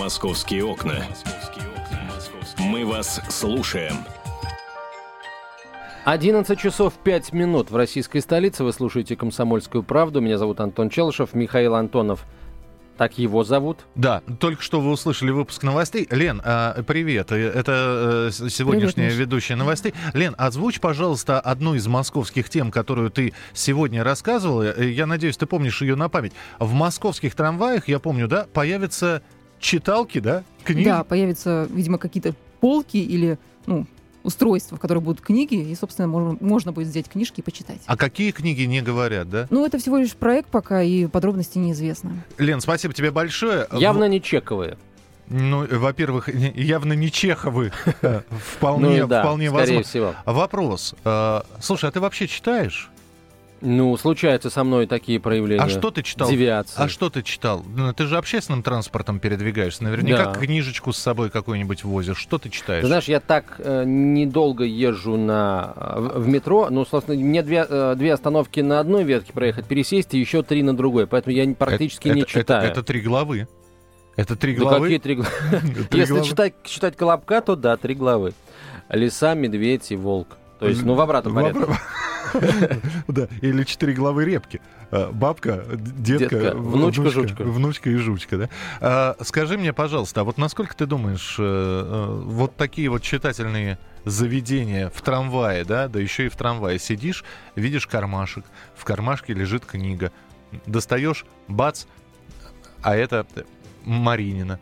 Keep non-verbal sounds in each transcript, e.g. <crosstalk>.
Московские окна. Мы вас слушаем. 11 часов 5 минут в российской столице. Вы слушаете «Комсомольскую правду». Меня зовут Антон Челышев. Михаил Антонов так его зовут? Да, только что вы услышали выпуск новостей. Лен, а, привет. Э, это э, сегодняшняя привет, ведущая новостей. Лен, озвучь, пожалуйста, одну из московских тем, которую ты сегодня рассказывала. Э, я надеюсь, ты помнишь ее на память. В московских трамваях, я помню, да, появятся читалки, да, книги? Да, появятся, видимо, какие-то полки или ну, устройства, в которых будут книги, и, собственно, можно, можно будет взять книжки и почитать. А какие книги не говорят, да? Ну, это всего лишь проект пока, и подробности неизвестны. Лен, спасибо тебе большое. Явно не чековые. Ну, во-первых, явно не Чеховы. <laughs> Вполне, ну, да, вполне возможно. Всего. Вопрос. Э, слушай, а ты вообще читаешь? Ну, случаются со мной такие проявления. А что ты читал? Девиации. А что ты читал? Ну, ты же общественным транспортом передвигаешься. Наверняка да. книжечку с собой какую-нибудь возишь. Что ты читаешь? Ты знаешь, я так э, недолго езжу на, в, в метро. Ну, собственно, мне две, э, две остановки на одной ветке проехать, пересесть, и еще три на другой. Поэтому я практически это, не это, читаю. Это, это три главы. Это три главы? Да какие три <laughs> <laughs> главы? Если читать, читать Колобка, то да, три главы. Лиса, медведь и волк. То есть, ну, в обратном порядке. <laughs> <laughs> Да, или четыре главы репки. А, бабка, детка, внучка, жучка. Внучка и жучка, да. А, скажи мне, пожалуйста, а вот насколько ты думаешь, э, э, вот такие вот читательные заведения в трамвае, да, да еще и в трамвае сидишь, видишь кармашек, в кармашке лежит книга, достаешь, бац, а это Маринина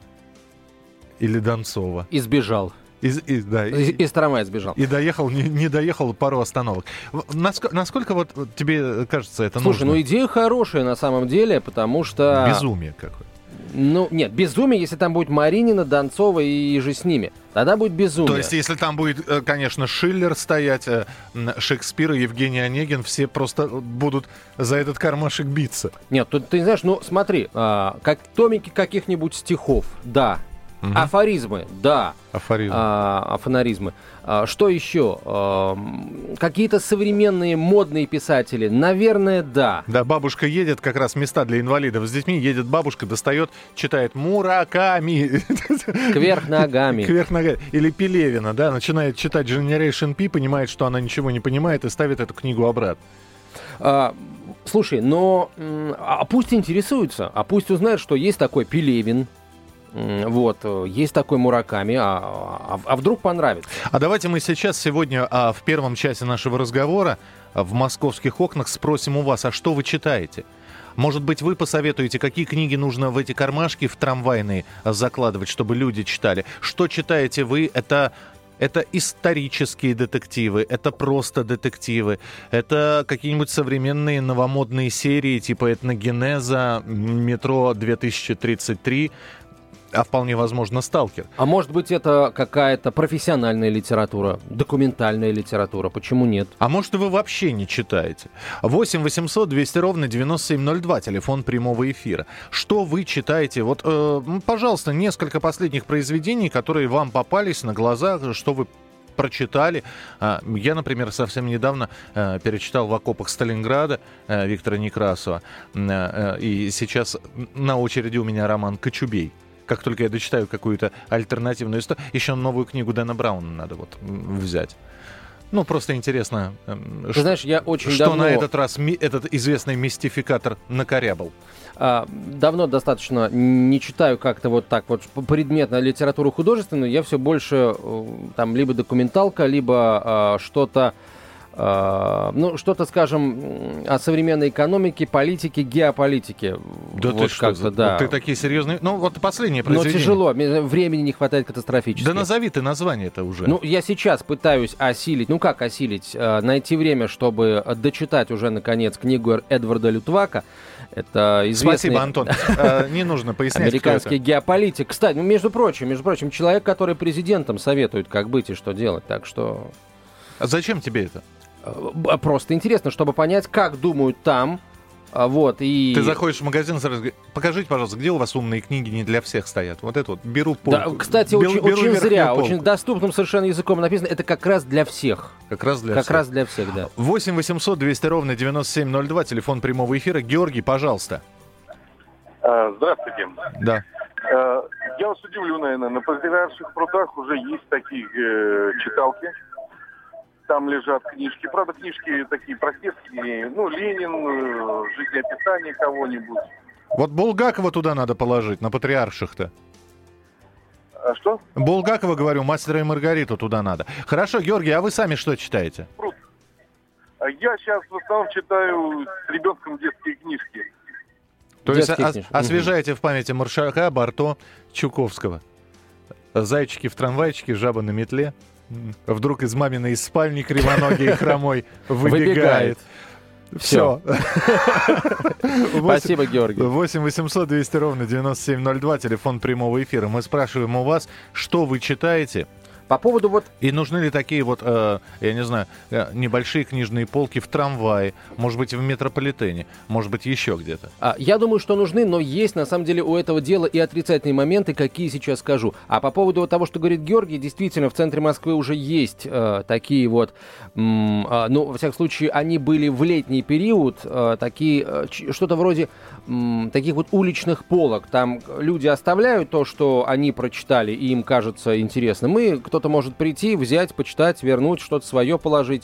или Донцова. Избежал. Из, из, да, из, из трамвая сбежал. И доехал, не, не доехал пару остановок. Насколько, насколько вот тебе кажется это Слушай, нужно? ну идея хорошая на самом деле, потому что... Безумие какое. Ну, нет, безумие, если там будет Маринина, Донцова и же с ними. Тогда будет безумие. То есть, если там будет, э, конечно, Шиллер стоять, э, Шекспир и Евгений Онегин, все просто будут за этот кармашек биться. Нет, тут, ты знаешь, ну, смотри, а, как томики каких-нибудь стихов, да, Угу. Афоризмы, да. Афоризмы. А, афонаризмы. А, что еще? А, какие-то современные модные писатели? Наверное, да. Да, бабушка едет, как раз места для инвалидов с детьми, едет бабушка, достает, читает Мураками. Кверх ногами. Кверх ногами. Или Пелевина, да, начинает читать Generation P, понимает, что она ничего не понимает и ставит эту книгу обратно. А, слушай, но а пусть интересуются, а пусть узнают, что есть такой Пелевин, вот, э, есть такой Мураками, а, а, а вдруг понравится? А давайте мы сейчас сегодня а, в первом часе нашего разговора а, в московских окнах спросим у вас, а что вы читаете? Может быть, вы посоветуете, какие книги нужно в эти кармашки в трамвайные закладывать, чтобы люди читали? Что читаете вы? Это это исторические детективы, это просто детективы, это какие-нибудь современные новомодные серии типа этногенеза, метро 2033, а вполне возможно сталкер. А может быть это какая-то профессиональная литература, документальная литература, почему нет? А может вы вообще не читаете? 8 800 200 ровно 9702, телефон прямого эфира. Что вы читаете? Вот, э, пожалуйста, несколько последних произведений, которые вам попались на глаза, что вы прочитали. А, я, например, совсем недавно э, перечитал «В окопах Сталинграда» э, Виктора Некрасова. Э, и сейчас на очереди у меня роман «Кочубей» как только я дочитаю какую-то альтернативную историю, еще новую книгу Дэна Брауна надо вот взять. Ну, просто интересно, эм, Ты что, знаешь, я очень что давно... на этот раз ми, этот известный мистификатор накорябал. А, давно достаточно не читаю как-то вот так вот предметно литературу художественную, я все больше э, там либо документалка, либо а, что-то ну, что-то, скажем, о современной экономике, политике, геополитике. Да вот ты что, да. ты такие серьезные... Ну, вот последнее произведение. Но тяжело, времени не хватает катастрофически. Да назови ты название это уже. Ну, я сейчас пытаюсь осилить, ну как осилить, а, найти время, чтобы дочитать уже, наконец, книгу Эдварда Лютвака. Это известный... Спасибо, Антон. <laughs> А, не нужно пояснять, Американский геополитик. Кстати, ну, между прочим, между прочим, человек, который президентом советует, как быть и что делать. Так что... А зачем тебе это? Э, просто интересно, чтобы понять, как думают там, а, вот, и... Ты заходишь в магазин, сразу говоришь, покажите, пожалуйста, где у вас умные книги не для всех стоят? Вот это вот, беру полку. Да, кстати, беру, очень, беру очень зря, полку. очень доступным совершенно языком написано, это как раз для всех. Как раз для как всех. раз для всех, да. 8 800 200 ровно 9702, телефон прямого эфира. Георгий, пожалуйста. А, здравствуйте. Да. Э, я вас удивлю, наверное. На патриарших прудах уже есть такие э, читалки. Там лежат книжки. Правда, книжки такие простецкие. Ну, Ленин, э, жизнеописание кого-нибудь. Вот Булгакова туда надо положить, на патриарших-то. А что? Булгакова, говорю, мастера и Маргариту туда надо. Хорошо, Георгий, а вы сами что читаете? А Я сейчас в основном читаю с ребенком детские книжки. То есть Детские ос- книжки. освежаете в памяти Маршака, Барто, Чуковского. Зайчики в трамвайчике, жаба на метле. Вдруг из маминой из спальни кривоногий и хромой выбегает. Все. Спасибо, Георгий. 8 800 200 ровно 9702, телефон прямого эфира. Мы спрашиваем у вас, что вы читаете, По поводу вот и нужны ли такие вот, э, я не знаю, э, небольшие книжные полки в трамвае, может быть, в метрополитене, может быть, еще где-то. А, Я думаю, что нужны, но есть на самом деле у этого дела и отрицательные моменты, какие сейчас скажу. А по поводу того, что говорит Георгий, действительно, в центре Москвы уже есть э, такие вот, а, ну, во всяком случае, они были в летний период, э, такие, э, что-то вроде м, таких вот уличных полок. Там люди оставляют то, что они прочитали, и им кажется интересным. И кто-то может прийти, взять, почитать, вернуть, что-то свое положить.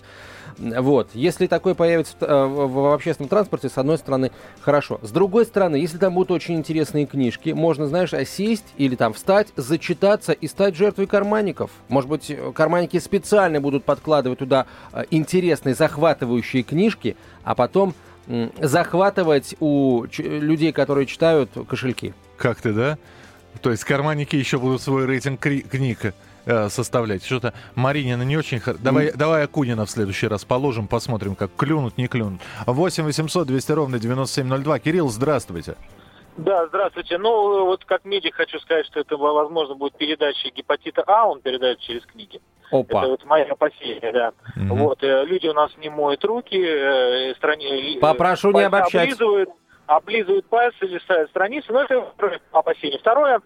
Вот. Если такое появится в, э, в- общественном транспорте, с одной стороны, хорошо. С другой стороны, если там будут очень интересные книжки, можно, знаешь, сесть или там встать, зачитаться и стать жертвой карманников. Может быть, э, карманники специально будут подкладывать туда э, интересные, захватывающие книжки, а потом захватывать у людей, которые читают, кошельки. Как ты, да? То есть карманники еще будут свой рейтинг книг э, составлять. Что-то Маринина не очень... хор- Давай, давай Акунина в следующий раз положим, посмотрим, как клюнут, не клюнут. 8 800 200 ровно 9702. Кирилл, здравствуйте. Да, здравствуйте. Ну, вот как медик хочу сказать, что это, возможно, будет передача гепатита А, он передает через книги. Опа. Это вот мои опасения, да. Мгм. Вот, э, люди у нас не моют руки, э, страни... э, Попрошу не обобщать. Облизывают, облизывают пальцы, листают страницы, но это опасение. Второе,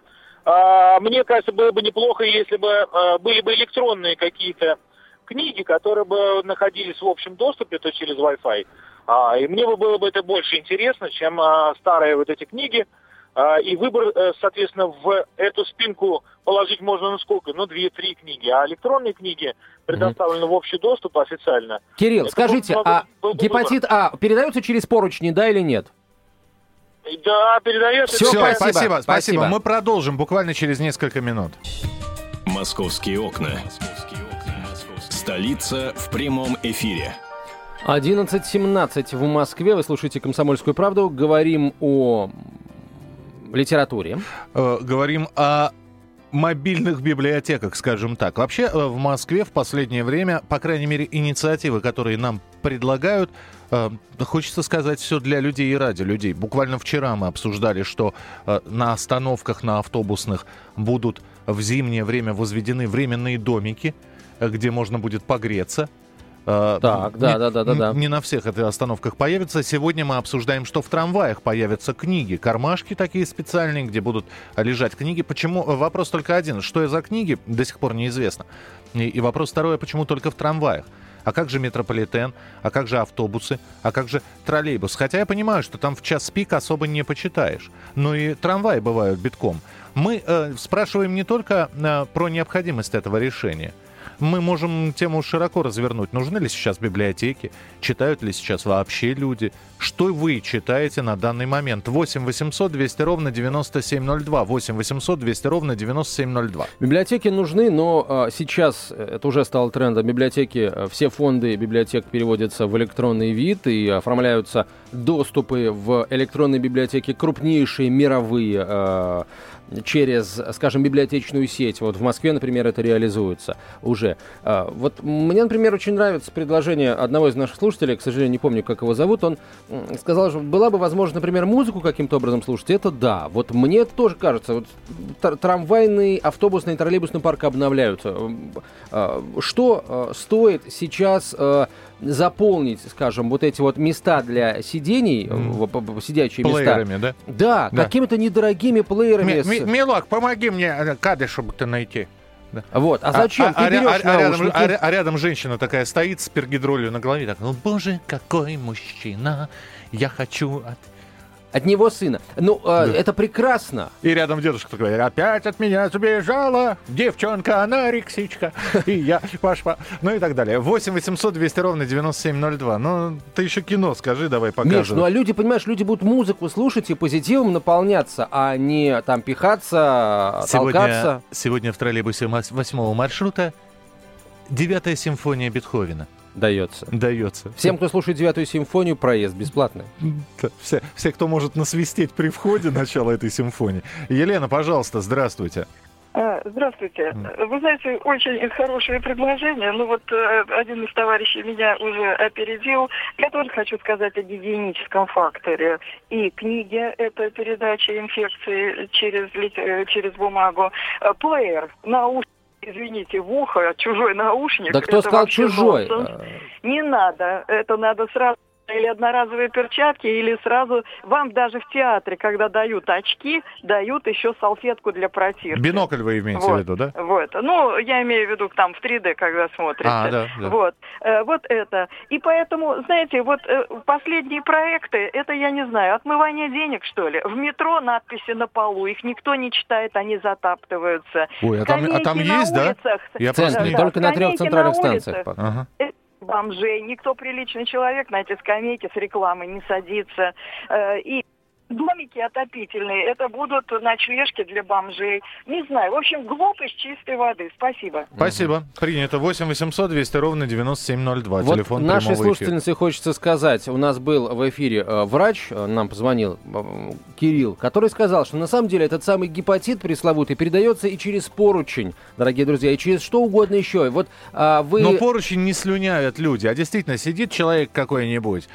мне кажется, было бы неплохо, если бы а, были бы электронные какие-то книги, которые бы находились в общем доступе, то через Wi-Fi. А, и мне бы было бы это больше интересно, чем а, старые вот эти книги. А, и выбор, э, соответственно, в эту спинку положить можно ну сколько? Ну, две-три книги. А электронные книги предоставлены в общий доступ официально. Кирилл, Это скажите, был- а был бы гепатит А передается через поручни, да или нет? Да, Всё, спасибо, спасибо, спасибо. спасибо. Мы продолжим буквально через несколько минут. Московские окна. Столица в прямом эфире. 11.17 в Москве. Вы слушаете «Комсомольскую правду». Говорим о литературе. Э, говорим о мобильных библиотеках, скажем так. Вообще э, в Москве в последнее время, по крайней мере, инициативы, которые нам предлагают, э, хочется сказать, все для людей и ради людей. Буквально вчера мы обсуждали, что э, на остановках, на автобусных будут в зимнее время возведены временные домики, э, где можно будет погреться. Э, Так, да, не- да, да, да, да. Не на всех это остановках появится. Сегодня мы обсуждаем, что в трамваях появятся книги, кармашки такие специальные, где будут лежать книги. Почему? Вопрос только один. Что за книги, до сих пор неизвестно. И, и вопрос второй, а почему только в трамваях? А как же метрополитен? А как же автобусы? А как же троллейбус? Хотя я понимаю, что там в час пик особо не почитаешь. Но и трамваи бывают битком. Мы э, спрашиваем не только э, про необходимость этого решения. Мы можем тему широко развернуть. Нужны ли сейчас библиотеки? Читают ли сейчас вообще люди? Что вы читаете на данный момент? 8 800 200 ровно 9702. 8 800 200 ровно 9702. Библиотеки нужны, но а, сейчас э, это уже стало трендом. Библиотеки, э, все фонды библиотек переводятся в электронный вид и оформляются доступы в электронной библиотеке крупнейшие мировые э, через, скажем, библиотечную сеть. Вот в Москве, например, это реализуется уже. А, Вот мне, например, очень нравится предложение одного из наших слушателей, к сожалению, не помню, как его зовут, он сказал, что была бы возможность, например, музыку каким-то образом слушать. Это да. Вот мне это тоже кажется. Вот тр- трамвайный, автобусный, троллейбусный парк обновляются. А, Что э, стоит сейчас э, заполнить, скажем, вот эти вот места для сидений, п- сидячие места? Плеерами, да? Да, Да. какими-то недорогими плеерами. с- Милок, помоги мне э, кадышек-то найти. Вот, а зачем? Ты ря- берешь а рядом, а а рядом женщина такая стоит с пергидролью на голове, так, ну боже, какой мужчина, я хочу от... От него сына. Ну, э, это прекрасно. И рядом дедушка такой, опять от меня сбежала девчонка, она рексичка, и я пошла. Ну и так далее. 8 800 200 ровно 9702. Ну, ты еще кино скажи, давай Миш, покажем. ну а люди, понимаешь, люди будут музыку слушать и позитивом наполняться, а не там пихаться, Сегодня, толкаться. сегодня в троллейбусе мас- восьмого маршрута девятая симфония Бетховена Дается. дается. Всем, кто слушает девятую симфонию, проезд бесплатный. Да, Все, все, кто может насвистеть при входе начала этой симфонии. Елена, пожалуйста, здравствуйте. А, Здравствуйте. Вы знаете, очень хорошее предложение. Ну вот э, один из товарищей меня уже опередил. Я тоже хочу сказать о гигиеническом факторе. И книги — это передача инфекции через, э, через бумагу. Э, Плеер, наушник, извините, в ухо, чужой наушник. Да кто это сказал чужой? нонсенс. Э, Не надо. Это надо сразу или одноразовые перчатки, или сразу вам даже в театре, когда дают очки, дают еще салфетку для протирки. Бинокль вы имеете Вот. в виду, да? Вот. Ну, я имею в виду там в 3D, когда смотрите. А, да, да. Вот. Э, вот это. И поэтому, знаете, вот э, последние проекты, это, я не знаю, отмывание денег, что ли. В метро надписи на полу, их никто не читает, они затаптываются. Ой, а там, а там есть, да? улицах. Я в центре, просто не- только на трех центральных на станциях. улицах. Ага. Бомжей. Никто приличный человек на эти скамейки с рекламой не садится. Э, И домики отопительные, это будут ночлежки для бомжей. Не знаю, в общем, глупость чистой воды. Спасибо. Спасибо. Принято. 8 800 200 ровно 9702. Вот Телефон нашей прямого эфира. слушательнице хочется сказать, у нас был в эфире э, врач, э, нам позвонил э, Кирилл, который сказал, что на самом деле этот самый гепатит пресловутый передается и через поручень, дорогие друзья, и через что угодно еще. И Вот а, вы... Но поручень не слюняют люди, а действительно сидит человек какой-нибудь,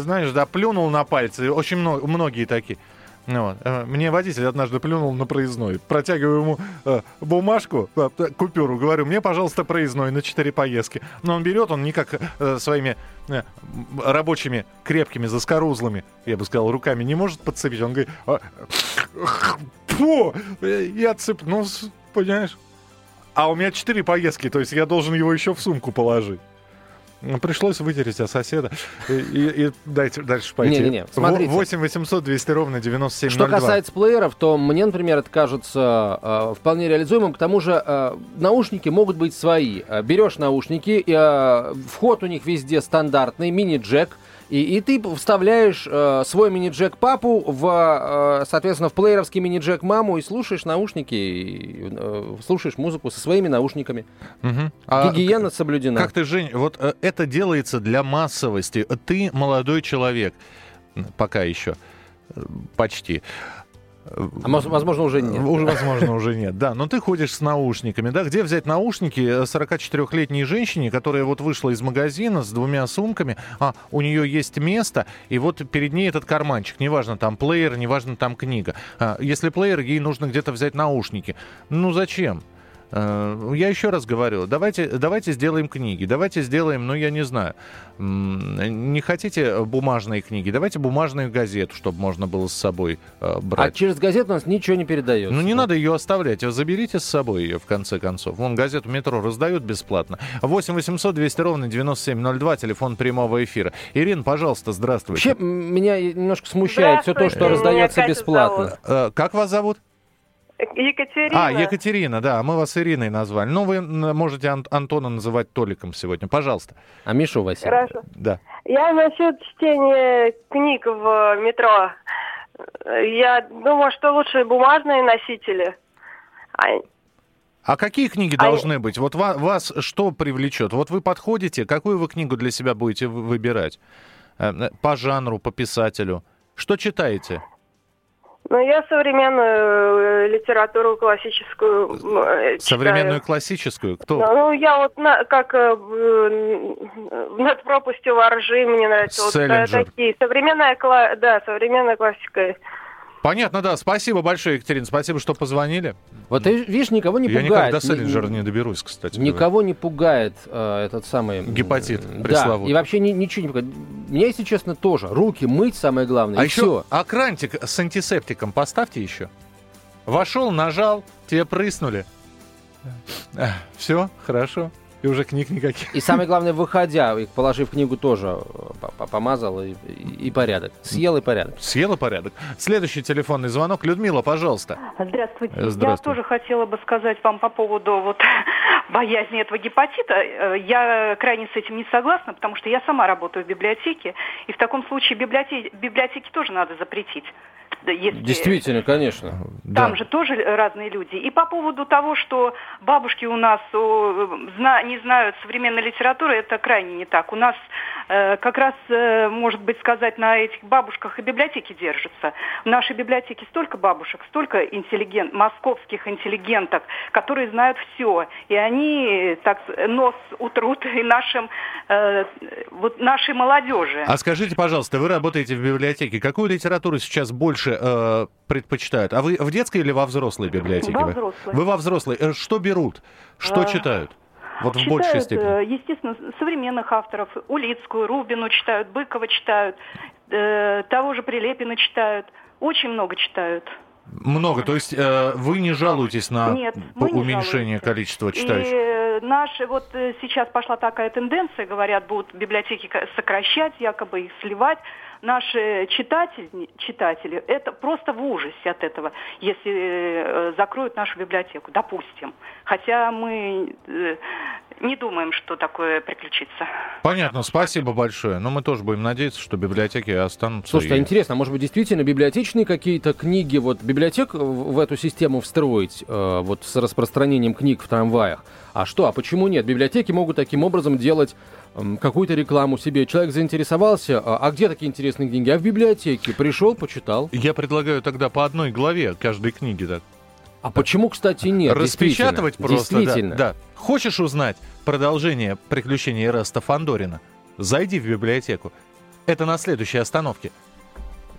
знаешь, да, плюнул на пальцы, очень много, многие такие. Ну вот. Э, Мне водитель однажды плюнул на проездной. Протягиваю ему э, бумажку, э, э, купюру, говорю, мне, пожалуйста, проездной на 4 поездки. Но он берет, он никак э, своими э, рабочими, крепкими, заскорузлыми, я бы сказал, руками не может подцепить. Он говорит, «А, фу, э, я цеп... Ну, с- понимаешь? А у меня четыре поездки, то есть я должен его еще в сумку положить. Ну, Пришлось вытереть от соседа и, и- и дайте дальше пойти. Не-не-не, смотрите. 8 800 200 ровно 9702. Что касается плееров, то мне, например, это кажется э, вполне реализуемым. К тому же э, наушники могут быть свои. Э, берешь наушники, э, вход у них везде стандартный, мини-джек. И, и ты вставляешь э, свой мини-джек папу в, э, соответственно, в плееровский мини-джек маму и слушаешь наушники, и, э, слушаешь музыку со своими наушниками. Мгм. А Гигиена соблюдена. Как ты, Жень, вот э, это делается для массовости. Ты молодой человек, пока еще, э, почти. А возможно, уже нет. Уже, возможно, уже нет. Да, но ты ходишь с наушниками, да? Где взять наушники э, 44-летней женщине, которая вот вышла из магазина с двумя сумками, а у нее есть место, и вот перед ней этот карманчик, неважно, там плеер, неважно, там книга. А, если плеер, ей нужно где-то взять наушники. Ну, зачем? Э, Я еще раз говорю, давайте, давайте сделаем книги, давайте сделаем, ну, я не знаю, не хотите бумажные книги, давайте бумажную газету, чтобы можно было с собой э, А брать. через газету у нас ничего не передается. Ну, не надо ее оставлять. Заберите с собой ее, в конце концов. Вон газету «Метро» раздают бесплатно. 8 800 200 ровно 9702, телефон прямого эфира. Ирина, пожалуйста, здравствуйте. Вообще, меня немножко смущает все то, что раздается бесплатно. Э, как вас зовут? Екатерина. А, Екатерина, да, мы вас Ириной назвали. Ну, вы можете Ан- Антона называть Толиком сегодня. Пожалуйста. А Миша у вас? Хорошо. Да. Я насчет чтения книг в метро. Я думаю, что лучше бумажные носители. А, А какие книги А- должны быть? Вот ва- вас что привлечет? Вот вы подходите, какую вы книгу для себя будете вы- выбирать? Э, э, По жанру, по писателю? Что читаете? Ну, я современную э, литературу классическую м, э, Современную читаю. классическую? Кто? Ну, я вот на- как э, над пропастью воржи мне нравится. Вот, э, Селлинджер. такие. Современная, да, современная классика. Понятно, да. Спасибо большое, Екатерина. Спасибо, что позвонили. Вот ты видишь, никого не Я пугает. до Ни- Селлинджера не доберусь, кстати. говоря. Никого не пугает э, этот самый... Гепатит Да, пресловутый. и вообще ни- ничего не пугает. Меня, если честно, тоже. Руки мыть самое главное. А еще все. а крантик с антисептиком поставьте еще. Вошел, нажал, тебе прыснули. Все, хорошо. И уже книг никаких. И самое главное, выходя, их положив книгу тоже э, помазал и, и, и порядок. Съел и порядок. Съел и порядок. Следующий телефонный звонок. Людмила, пожалуйста. Здравствуйте. Здравствуйте. Я тоже хотела бы сказать вам по поводу вот <laughs> боязни этого гепатита. Э, Я крайне с этим не согласна, потому что я сама работаю в библиотеке, и в таком случае библиотеки, библиотеки тоже надо запретить. Если... Действительно, конечно. Там Да. же тоже разные люди. И по поводу того, что бабушки у нас о, зна- не знают современной литературы, это крайне не так. У нас э, как раз, э, может быть, сказать, на этих бабушках и библиотеки держатся. В нашей библиотеке столько бабушек, столько интеллигент, московских интеллигенток, которые знают все. И они так нос утрут и нашим, э, вот нашей молодежи. А скажите, пожалуйста, вы работаете в библиотеке. Какую литературу сейчас больше э, предпочитают? А вы в детской или во взрослой библиотеке? Во взрослой. Вы во взрослой. Э, Что берут? Что А, читают? Вот в читают, большей степени. э, естественно, современных авторов. Улицкую, Рубину читают, Быкова читают, э, того же Прилепина читают. Очень много читают. Много. То есть э, вы не жалуетесь на Нет, не уменьшение жалуемся. количества читающих? И наши, вот сейчас пошла такая тенденция, говорят, будут библиотеки сокращать, якобы их сливать. Наши читатели, читатели, это просто в ужасе от этого, если э, закроют нашу библиотеку, допустим. Хотя мы э, не думаем, что такое приключится. Понятно, спасибо большое. Но мы тоже будем надеяться, что библиотеки останутся. Слушайте, а и- интересно, а может быть действительно библиотечные какие-то книги, вот библиотек в эту систему встроить, э, вот с распространением книг в трамваях? А что, а почему нет? Библиотеки могут таким образом делать какую-то рекламу себе. Человек заинтересовался, а, а где такие интересные книги? А в библиотеке. Пришел, почитал. Я предлагаю тогда по одной главе каждой книги. Да. А почему, кстати, нет? Распечатывать Действительно. просто. да, Действительно. Да, Хочешь узнать продолжение приключений Эраста Фандорина? Зайди в библиотеку. Это на следующей остановке.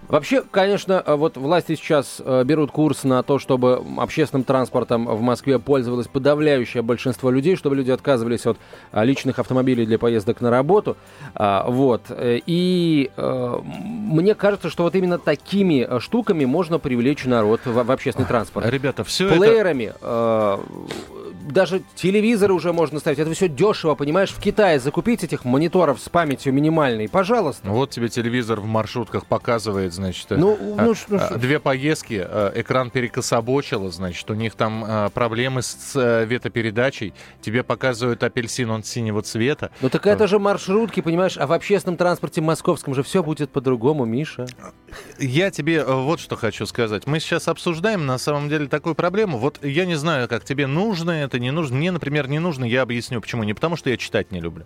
Вообще, конечно, э, вот власти сейчас э, берут курс на то, чтобы общественным транспортом в Москве пользовалось подавляющее большинство людей, чтобы люди отказывались от а, личных автомобилей для поездок на работу. А, вот. Э, И э, мне кажется, что вот именно такими э, штуками можно привлечь народ в, общественный транспорт. Ребята, все это... Плеерами, э, даже телевизоры уже можно ставить. Это все дешево, понимаешь? В Китае закупить этих мониторов с памятью минимальной, пожалуйста. Вот тебе телевизор в маршрутках показывает, значит, э, Ну, а, ну, ну, а, две поездки, э, экран перекособочило, значит, у них там э, проблемы с э, ветопередачей, тебе показывают апельсин, он синего цвета. Ну так это же маршрутки, понимаешь, а в общественном транспорте московском же все будет по-другому, Миша. Я тебе вот что хочу сказать. Мы сейчас обсуждаем на самом деле такую проблему. Вот я не знаю, как тебе нужно это, не нужно. Мне, например, не нужно, я объясню почему. Не потому, что я читать не люблю.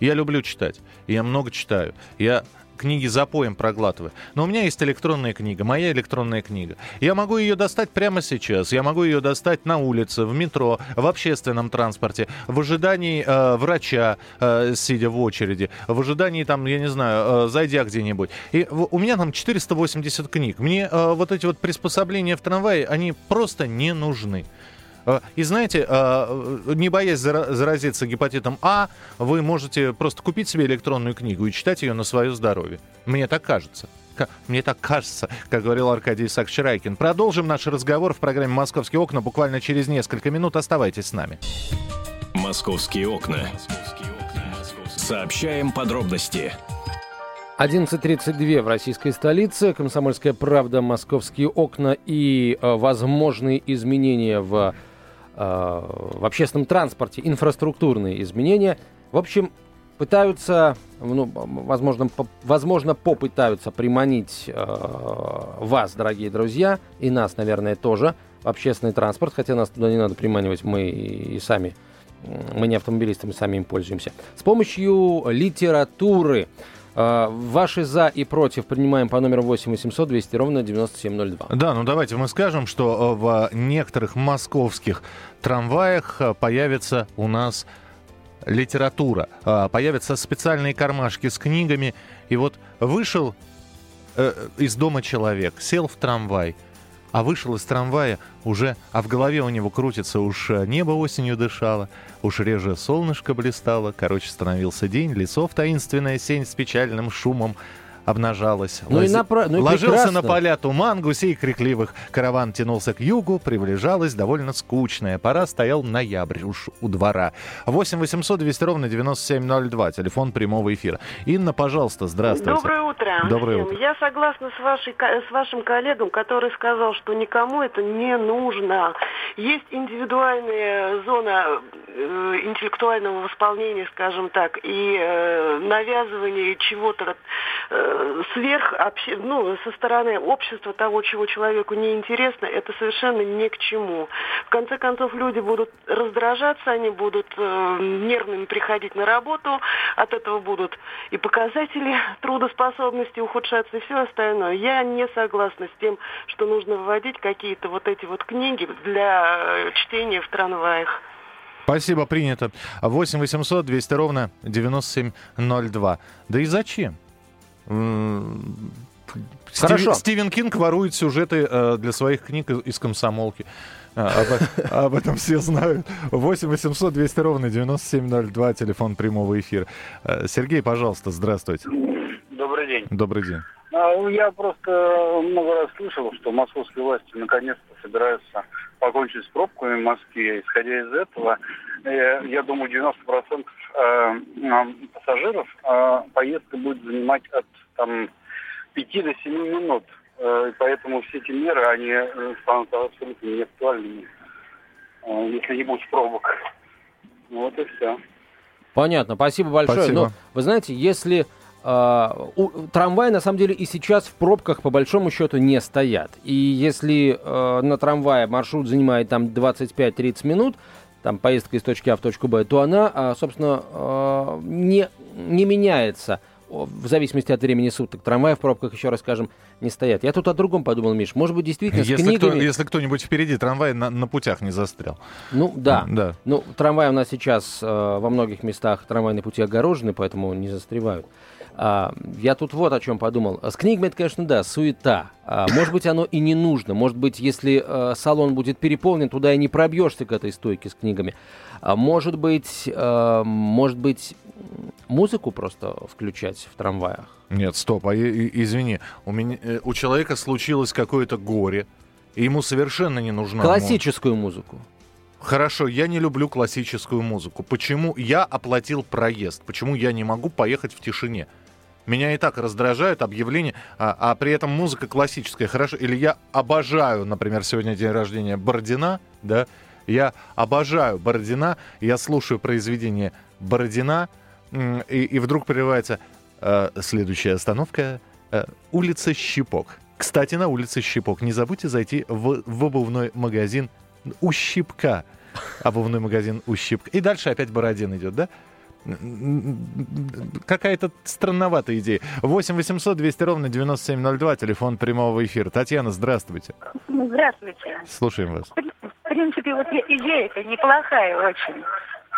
Я люблю читать. Я много читаю. Я книги запоем проглатываю. Но у меня есть электронная книга, моя электронная книга. Я могу ее достать прямо сейчас. Я могу ее достать на улице, в метро, в общественном транспорте, в ожидании э, врача, э, сидя в очереди, в ожидании там, я не знаю, э, зайдя где-нибудь. И в- у меня там 480 книг. Мне э, вот эти вот приспособления в трамвае, они просто не нужны. Э, И знаете, э, не боясь зара- заразиться гепатитом А, вы можете просто купить себе электронную книгу и читать ее на свое здоровье. Мне так кажется. Ка- Мне так кажется, <laughs> как говорил Аркадий Исаак-Чирайкин. Продолжим наш разговор в программе «Московские окна» буквально через несколько минут. Оставайтесь с нами. «Московские окна». Сообщаем подробности. 11.32 в российской столице. Комсомольская правда, московские окна и э, возможные изменения в, в общественном транспорте, инфраструктурные изменения. В общем, пытаются, ну, возможно, по- возможно попытаются приманить э, вас, дорогие друзья, и нас, наверное, тоже, в общественный транспорт, хотя нас туда не надо приманивать, мы и сами мы не автомобилисты, мы сами им пользуемся. С помощью литературы. Э, Ваши за и против принимаем по номеру 8 800 200 ровно 9702. Да, ну давайте мы скажем, что э, в некоторых московских трамваях э, появится у нас литература, появятся специальные кармашки с книгами. И вот вышел из дома человек, сел в трамвай, а вышел из трамвая уже, а в голове у него крутится, уж э, небо осенью дышало, уж реже солнышко блистало, короче, становился день, лесов таинственная сень с печальным шумом, обнажалась. Ну и Лази- напра- ну и Ложился прекрасно. на поля туман, гусей крикливых. Караван тянулся к югу, приближалась довольно скучная. Пора стоял ноябрь уж у двора. 8 800 200 ровно 9702, телефон прямого эфира. Инна, пожалуйста, здравствуйте. Доброе утро. Доброе утро. Я согласна с, вашей, с вашим коллегом, который сказал, что никому это не нужно. Есть индивидуальная зона э, интеллектуального восполнения, скажем так, и э, навязывание чего-то э, сверх, обще- ну, со стороны общества того, чего человеку не интересно, это совершенно ни к чему. В конце концов, люди будут раздражаться, они будут э, нервными приходить на работу, от этого будут и показатели трудоспособности ухудшаться, и все остальное. Я не согласна с тем, что нужно вводить какие-то вот эти вот книги для э, чтения в трамваях. Спасибо, принято. 8 800 200 ровно 9702. Да и зачем? Хорошо. Стивен Кинг ворует сюжеты э, для своих книг из- из комсомолки. А, об, <laughs> об этом все знают. 8 800 200 ровно 9702, телефон прямого эфира. Э, Сергей, пожалуйста, здравствуйте. Добрый день. Добрый день. А, Я просто много раз слышал, что московские власти наконец-то собираются покончить с пробками в Москве. Исходя из этого, э, я думаю, 90% э, пассажиров э, поездка будет занимать от там, 5 до 7 минут. И Поэтому все эти меры, они станут абсолютно неактуальными, если не будет пробок. Ну, Вот и все. Понятно, спасибо большое. Спасибо. Но вы знаете, если а, у- трамваи на самом деле и сейчас в пробках по большому счету не стоят. И если э, на трамвае маршрут занимает там 25-30 минут, там поездка из точки А в точку Б, то она, а, собственно, не, не меняется в зависимости от времени суток. Трамваи в пробках, еще раз скажем, не стоят. Я тут о другом подумал, Миш. Может быть, действительно, с Если, книгами... кто, если кто-нибудь впереди, трамвай на, на путях не застрял. Ну, да. Да. Ну, трамваи у нас сейчас э, во многих местах трамвайные пути огорожены, поэтому не застревают. А, я тут вот о чем подумал. С книгами это, конечно, да, суета. А, может быть, оно и не нужно. Может быть, если э, салон будет переполнен, туда и не пробьешься к этой стойке с книгами. А, может быть, э, может быть, музыку просто включать в трамваях. Нет, стоп, а извини, у меня э, у человека случилось какое-то горе, и ему совершенно не нужна. му- Классическую музыку. Хорошо, я не люблю классическую музыку. Почему я оплатил проезд? Почему я не могу поехать в тишине? Меня и так раздражают объявления, а, а при этом музыка классическая. Хорошо, или я обожаю, например, сегодня день рождения Бородина, да? Я обожаю Бородина, я слушаю произведение Бородина, и, и вдруг прерывается э, следующая остановка э, улица Щипок. Кстати, на улице Щипок не забудьте зайти в, в обувной магазин у Щипка. Обувной магазин у Щипка. И дальше опять Бородин идет, да? Какая-то странноватая идея. 8 800 200 ровно 9702, телефон прямого эфира. Татьяна, здравствуйте. Здравствуйте. Слушаем вас. В принципе, вот идея-то неплохая очень.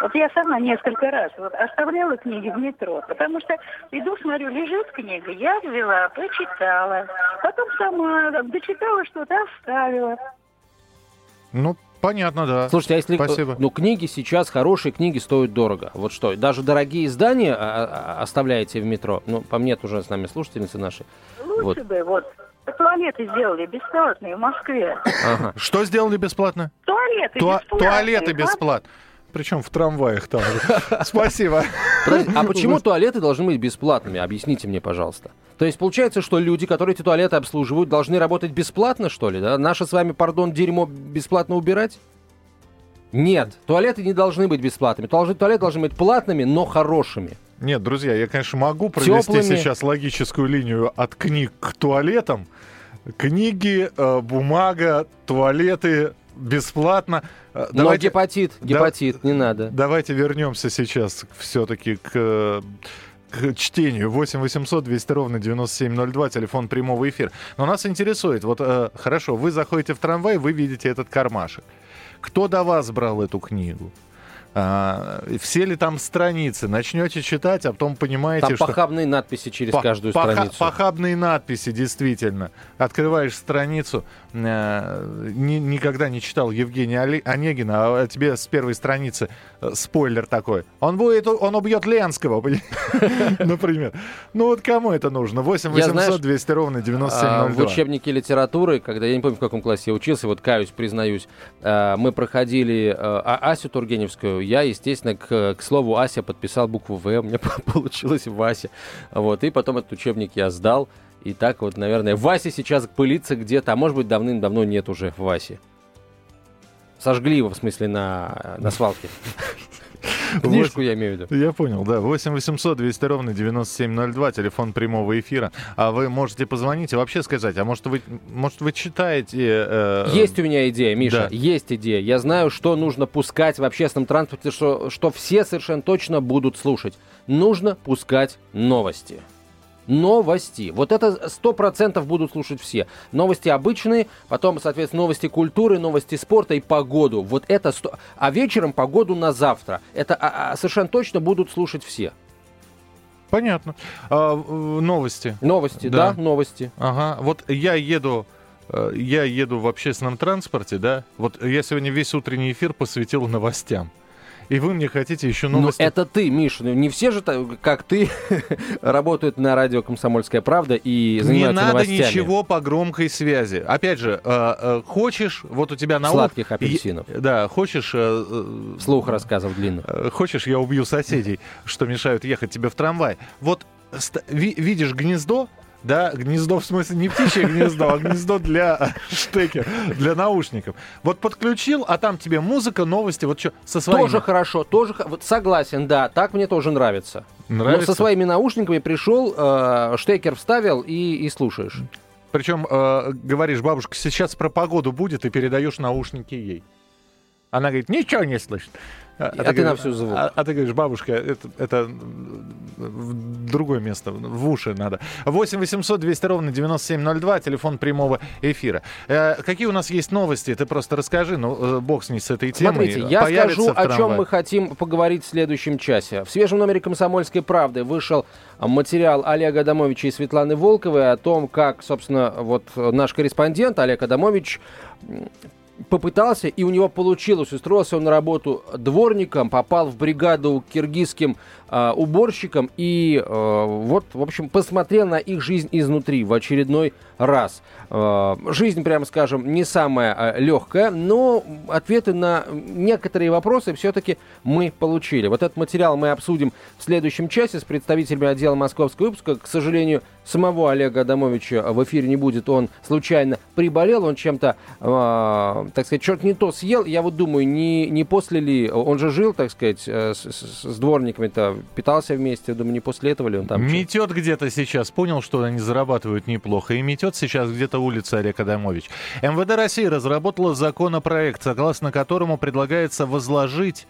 Вот я сама несколько раз вот оставляла книги в метро, потому что иду, смотрю, лежит книга, я взяла, прочитала, потом сама дочитала что-то, оставила. Ну, понятно, да. Слушайте, а если... э, Спасибо. Ну, книги сейчас, хорошие книги стоят дорого. Вот что, даже дорогие издания а, а, оставляете в метро? Ну, по мне, тоже с нами слушательницы наши. Лучше Вот. бы вот туалеты сделали бесплатные в Москве. Ага. Что сделали бесплатно? Туалеты Туа- бесплатные. туалеты а? бесплатно. Причем в трамваях там. <laughs> Спасибо. А почему туалеты должны быть бесплатными? Объясните мне, пожалуйста. То есть получается, что люди, которые эти туалеты обслуживают, должны работать бесплатно, что ли? Да? Наше с вами, пардон, дерьмо бесплатно убирать? Нет, туалеты не должны быть бесплатными. Туалеты должны быть платными, но хорошими. Нет, друзья, я, конечно, могу провести Тёплыми. сейчас логическую линию от книг к туалетам. Книги, э, бумага, туалеты бесплатно. Э, Но гепатит, гепатит, не надо. Давайте вернемся сейчас все-таки к, э, к чтению. 8 800 200 ровно 9702, телефон прямого эфира. Но нас интересует, вот э, хорошо, вы заходите в трамвай, вы видите этот кармашек. Кто до вас брал эту книгу? А, все ли там страницы? Начнете читать, а потом понимаете, Там что... похабные надписи через По- каждую поха- страницу. Похабные надписи, действительно. Открываешь страницу, ни- никогда не читал Евгения Оле- Онегина, а тебе с первой страницы э, спойлер такой. Он будет, он убьет Ленского, <laughs> например. Ну вот кому это нужно? 8 Я, знаешь, 800 200 ровно А, 9702. В учебнике литературы, когда я не помню, в каком классе я учился, вот каюсь, признаюсь, э, мы проходили э, А- Асю Тургеневскую. Я, естественно, к, к слову Ася подписал букву В, у меня <laughs> получилось Вася. Вот, и потом этот учебник я сдал. И так вот, наверное, Вася сейчас пылится где-то, а может быть, давным-давно нет уже Васи. Сожгли его, в смысле, на, на свалке. <laughs> Книжку я имею в виду. Я понял, да. 8 800 200 ровно 9702, телефон прямого эфира. А вы можете позвонить и вообще сказать, а может вы, может вы читаете... э, Есть у меня идея, Миша, Да. есть идея. Я знаю, что нужно пускать в общественном транспорте, что, что все совершенно точно будут слушать. Нужно пускать новости. Новости. Вот это сто процентов будут слушать все. Новости обычные, потом, соответственно, новости культуры, новости спорта и погоду. Вот это сто... А вечером погоду на завтра. Это а, а, совершенно точно будут слушать все. Понятно. А, новости. Новости, да, новости. Ага. Вот я еду, э, я еду в общественном транспорте, да. Вот я сегодня весь утренний эфир посвятил новостям. И вы мне хотите еще Ну, новости? это ты, Миша. Ну, Не все же, как ты, <laughs> работают на радио «Комсомольская правда» и Не занимаются надо новостями. ничего по громкой связи. Опять же, э, э, хочешь, вот у тебя на Сладких апельсинов. Е- Да, хочешь... э, Вслух рассказов длинных. Хочешь, я убью соседей, что мешают ехать тебе в трамвай. Вот видишь гнездо, да, гнездо в смысле не птичье гнездо, а гнездо для штекер, для наушников. Вот подключил, а там тебе музыка, новости, вот что, со своими... Тоже хорошо, тоже вот согласен, да, так мне тоже нравится. Но Нравится? со своими наушниками пришел, э, штекер вставил и, и слушаешь. Причем э, говоришь, бабушка, сейчас про погоду будет, и передаешь наушники ей. Она говорит, ничего не слышит. А ты на всю звук. А, а ты говоришь, бабушка, это, это в другое место, в уши надо. 8 800 200 ровно 9702, телефон прямого эфира. Э, какие у нас есть новости? Ты просто расскажи, ну, э, бог с ней, с этой темой. Смотрите, я Появится скажу, о чем мы хотим поговорить в следующем часе. В свежем номере «Комсомольской правды» вышел материал Олега Адамовича и Светланы Волковой о том, как, собственно, вот наш корреспондент Олег Адамович попытался, и у него получилось. Устроился он на работу дворником, попал в бригаду к киргизским а, уборщикам и а, вот, в общем, посмотрел на их жизнь изнутри в очередной раз. А, жизнь, прямо скажем, не самая а, легкая, но ответы на некоторые вопросы все-таки мы получили. Вот этот материал мы обсудим в следующем часе с представителями отдела московского выпуска. К сожалению, самого Олега Адамовича в эфире не будет. Он случайно приболел, он чем-то, э, так сказать, что-то не то съел. Я вот думаю, не, не после ли... Он же жил, так сказать, э, с, с- с дворниками-то, питался вместе. Думаю, не после этого ли он там... Метет где-то сейчас, понял, что они зарабатывают неплохо, и метет сейчас где-то улица Олег Адамович. МВД России разработала законопроект, согласно которому предлагается возложить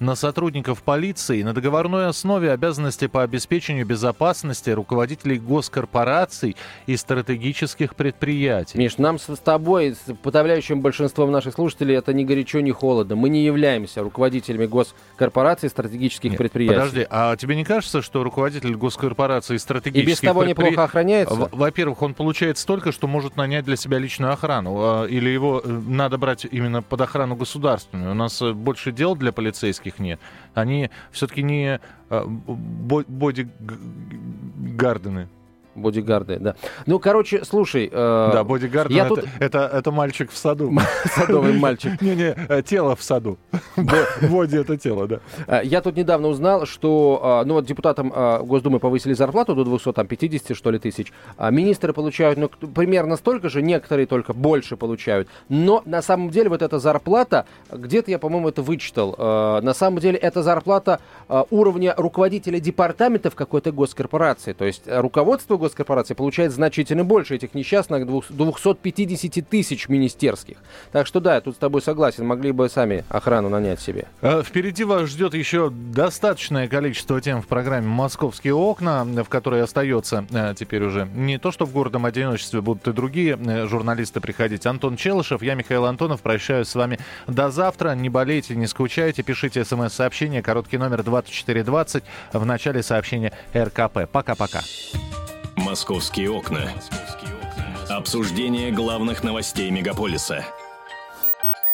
на сотрудников полиции на договорной основе обязанности по обеспечению безопасности руководителей госкорпораций и стратегических предприятий. Миш, нам с с тобой, с подавляющим большинством наших слушателей, это ни горячо, ни холодно. Мы не являемся руководителями госкорпораций и стратегических предприятий. Подожди, а тебе не кажется, что руководитель госкорпорации и И стратегических без того предпри- неплохо охраняется? Во-первых, он получает столько, что может нанять для себя личную охрану. а, Или его э, надо брать именно под охрану государственную. У нас э, больше дел для полицейских нет. Они все-таки не бо- бодигардены. Бодигарды, да. Ну, короче, слушай... э, Да, бодигарды я это, тут- это, это мальчик в саду. <laughs> Садовый мальчик. <laughs> Не-не, э, тело в саду. <laughs> Бо- Боди это тело, да. Э, Я тут недавно узнал, что э, ну вот депутатам Госдумы повысили зарплату до 250, что ли, тысяч. А министры получают ну, примерно столько же, некоторые только больше получают. Но на самом деле вот эта зарплата, где-то я, по-моему, это вычитал, на самом деле это зарплата уровня руководителя департамента в какой-то госкорпорации. То есть руководство госкорпорация получает значительно больше этих несчастных 250 тысяч министерских. Так что да, я тут с тобой согласен, могли бы сами охрану нанять себе. Э, впереди вас ждет еще достаточное количество тем в программе «Московские окна», в которой остается э, теперь уже не то, что в городом одиночестве будут и другие э, журналисты приходить. Антон Челышев, я Михаил Антонов, прощаюсь с вами до завтра. Не болейте, не скучайте, пишите смс-сообщение, короткий номер 2420, в начале сообщения РКП. Пока-пока. «Московские окна». Обсуждение главных новостей мегаполиса –